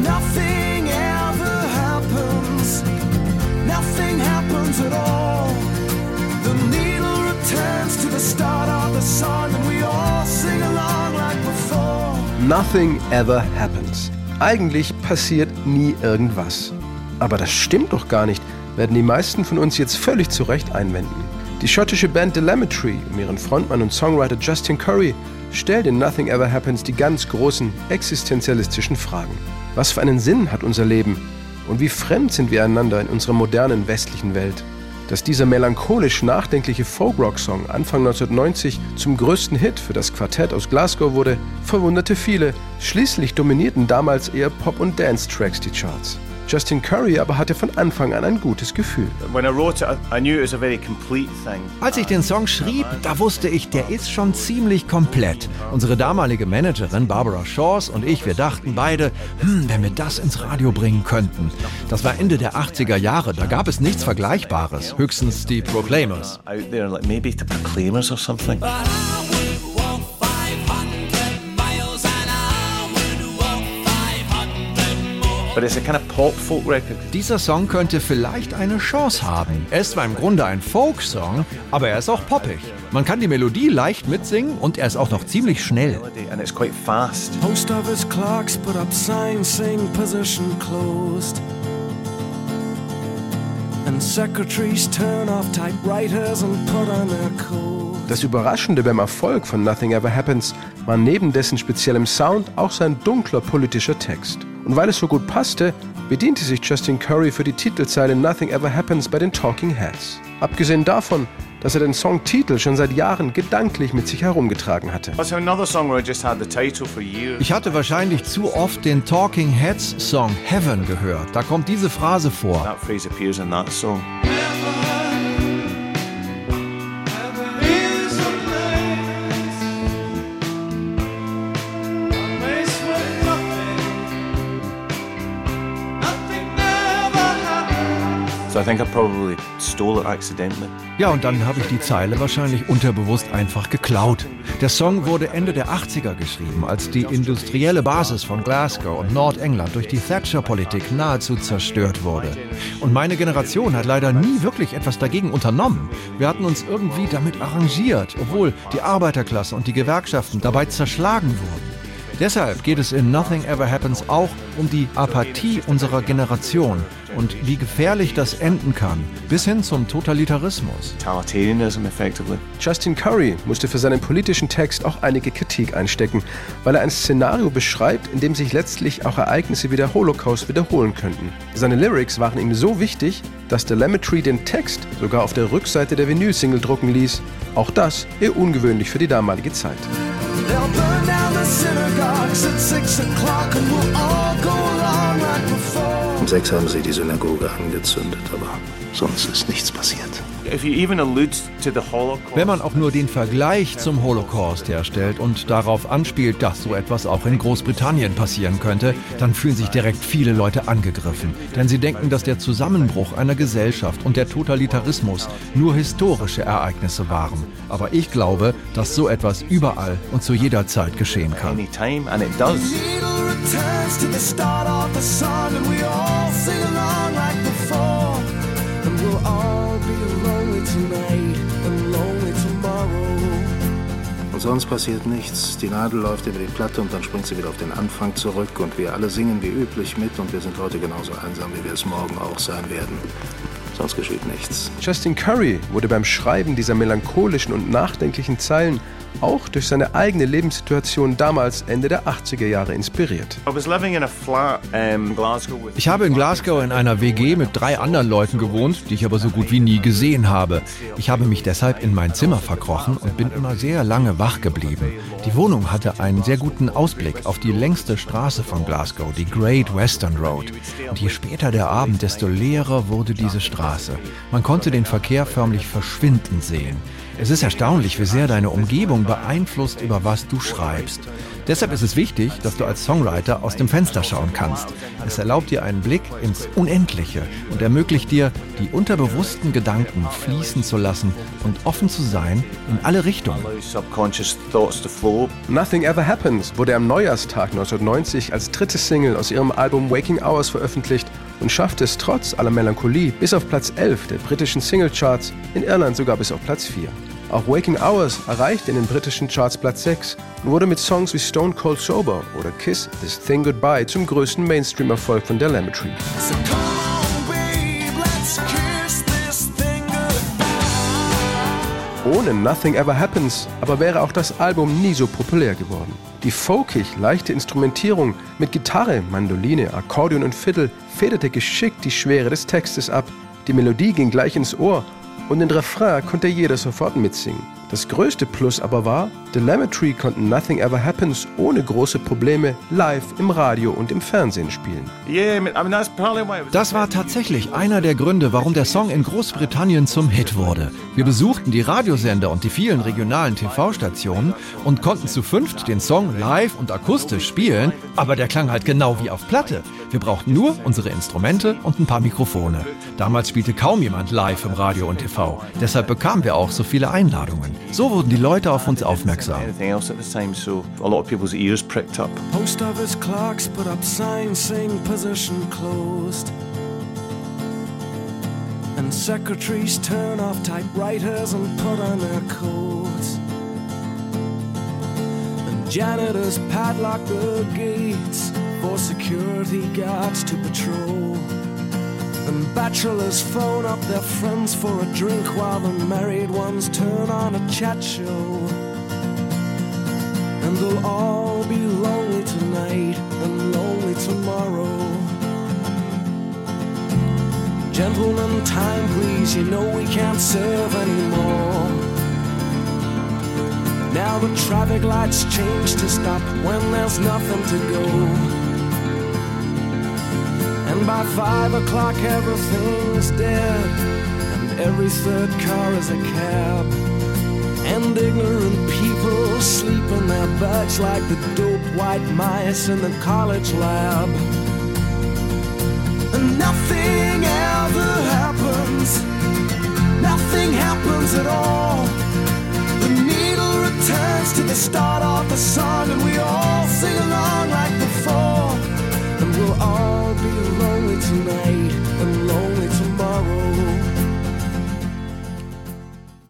Nothing ever happens. Nothing happens at all. The needle returns to the start of the song and we all sing along like before. Nothing ever happens. Eigentlich passiert nie irgendwas. Aber das stimmt doch gar nicht, werden die meisten von uns jetzt völlig zu Recht einwenden. Die schottische Band Telemetry um ihren Frontmann und Songwriter Justin Curry stellt in Nothing Ever Happens die ganz großen existenzialistischen Fragen. Was für einen Sinn hat unser Leben? Und wie fremd sind wir einander in unserer modernen westlichen Welt? Dass dieser melancholisch nachdenkliche Folk-Rock-Song Anfang 1990 zum größten Hit für das Quartett aus Glasgow wurde, verwunderte viele. Schließlich dominierten damals eher Pop- und Dance-Tracks die Charts. Justin Curry aber hatte von Anfang an ein gutes Gefühl. Als ich den Song schrieb, da wusste ich, der ist schon ziemlich komplett. Unsere damalige Managerin Barbara Shaws und ich, wir dachten beide, hm, wenn wir das ins Radio bringen könnten. Das war Ende der 80er Jahre, da gab es nichts Vergleichbares, höchstens die Proclaimers. Dieser Song könnte vielleicht eine Chance haben. Er ist zwar im Grunde ein Folk-Song, aber er ist auch poppig. Man kann die Melodie leicht mitsingen und er ist auch noch ziemlich schnell. Post office clerks put up signs saying position closed. And secretaries turn off typewriters and put on their coat. Das Überraschende beim Erfolg von Nothing Ever Happens war neben dessen speziellem Sound auch sein dunkler politischer Text. Und weil es so gut passte, bediente sich Justin Curry für die Titelzeile Nothing Ever Happens bei den Talking Heads. Abgesehen davon, dass er den Songtitel schon seit Jahren gedanklich mit sich herumgetragen hatte. Ich hatte wahrscheinlich zu oft den Talking Heads Song Heaven gehört. Da kommt diese Phrase vor. Ja, und dann habe ich die Zeile wahrscheinlich unterbewusst einfach geklaut. Der Song wurde Ende der 80er geschrieben, als die industrielle Basis von Glasgow und Nordengland durch die Thatcher-Politik nahezu zerstört wurde. Und meine Generation hat leider nie wirklich etwas dagegen unternommen. Wir hatten uns irgendwie damit arrangiert, obwohl die Arbeiterklasse und die Gewerkschaften dabei zerschlagen wurden. Deshalb geht es in Nothing Ever Happens auch um die Apathie unserer Generation und wie gefährlich das enden kann, bis hin zum Totalitarismus. Justin Curry musste für seinen politischen Text auch einige Kritik einstecken, weil er ein Szenario beschreibt, in dem sich letztlich auch Ereignisse wie der Holocaust wiederholen könnten. Seine Lyrics waren ihm so wichtig, dass der Telemetry den Text sogar auf der Rückseite der Vinyl-Single drucken ließ. Auch das eher ungewöhnlich für die damalige Zeit. They'll burn down the synagogues at six o'clock and we'll all go along like before. Um sechs haben sie die Synagoge angezündet, aber sonst ist nichts passiert. Wenn man auch nur den Vergleich zum Holocaust herstellt und darauf anspielt, dass so etwas auch in Großbritannien passieren könnte, dann fühlen sich direkt viele Leute angegriffen. Denn sie denken, dass der Zusammenbruch einer Gesellschaft und der Totalitarismus nur historische Ereignisse waren. Aber ich glaube, dass so etwas überall und zu jeder Zeit geschehen kann. Sonst passiert nichts. Die Nadel läuft über die Platte und dann springt sie wieder auf den Anfang zurück und wir alle singen wie üblich mit und wir sind heute genauso einsam, wie wir es morgen auch sein werden. Sonst geschieht nichts. Justin Curry wurde beim Schreiben dieser melancholischen und nachdenklichen Zeilen auch durch seine eigene Lebenssituation damals Ende der 80er Jahre inspiriert. Ich habe in Glasgow in einer WG mit drei anderen Leuten gewohnt, die ich aber so gut wie nie gesehen habe. Ich habe mich deshalb in mein Zimmer verkrochen und bin immer sehr lange wach geblieben. Die Wohnung hatte einen sehr guten Ausblick auf die längste Straße von Glasgow, die Great Western Road. Und je später der Abend, desto leerer wurde diese Straße. Man konnte den Verkehr förmlich verschwinden sehen. Es ist erstaunlich, wie sehr deine Umgebung beeinflusst, über was du schreibst. Deshalb ist es wichtig, dass du als Songwriter aus dem Fenster schauen kannst. Es erlaubt dir einen Blick ins Unendliche und ermöglicht dir, die unterbewussten Gedanken fließen zu lassen und offen zu sein in alle Richtungen. Nothing Ever Happens wurde am Neujahrstag 1990 als dritte Single aus ihrem Album Waking Hours veröffentlicht und schaffte es trotz aller Melancholie bis auf Platz 11 der britischen Singlecharts, in Irland sogar bis auf Platz 4. Auch Waking Hours erreichte in den britischen Charts Platz 6 und wurde mit Songs wie Stone Cold Sober oder Kiss This Thing Goodbye zum größten Mainstream-Erfolg von Telemetry. So Ohne Nothing Ever Happens aber wäre auch das Album nie so populär geworden. Die folkig leichte Instrumentierung mit Gitarre, Mandoline, Akkordeon und Fiddle federte geschickt die Schwere des Textes ab. Die Melodie ging gleich ins Ohr und den Refrain konnte jeder sofort mitsingen. Das größte Plus aber war, Telemetry konnten Nothing Ever Happens ohne große Probleme live im Radio und im Fernsehen spielen. Das war tatsächlich einer der Gründe, warum der Song in Großbritannien zum Hit wurde. Wir besuchten die Radiosender und die vielen regionalen TV-Stationen und konnten zu fünft den Song live und akustisch spielen, aber der klang halt genau wie auf Platte. Wir brauchten nur unsere Instrumente und ein paar Mikrofone. Damals spielte kaum jemand live im Radio und TV. Deshalb bekamen wir auch so viele Einladungen. So wurden die Leute auf uns aufmerksam. anything else at the time, so a lot of people's ears pricked up. Post office clerks put up signs saying position closed. And secretaries turn off typewriters and put on their coats. And janitors padlock the gates for security guards to patrol. And bachelors phone up their friends for a drink while the married ones turn on a chat show. And they'll all be lonely tonight and lonely tomorrow. Gentlemen, time please, you know we can't serve anymore. Now the traffic lights change to stop when there's nothing to go. And by five o'clock everything's dead, and every third car is a cab. And ignorant people sleep in their beds like the dope white mice in the college lab. And nothing ever happens, nothing happens at all. The needle returns to the start of the song, and we all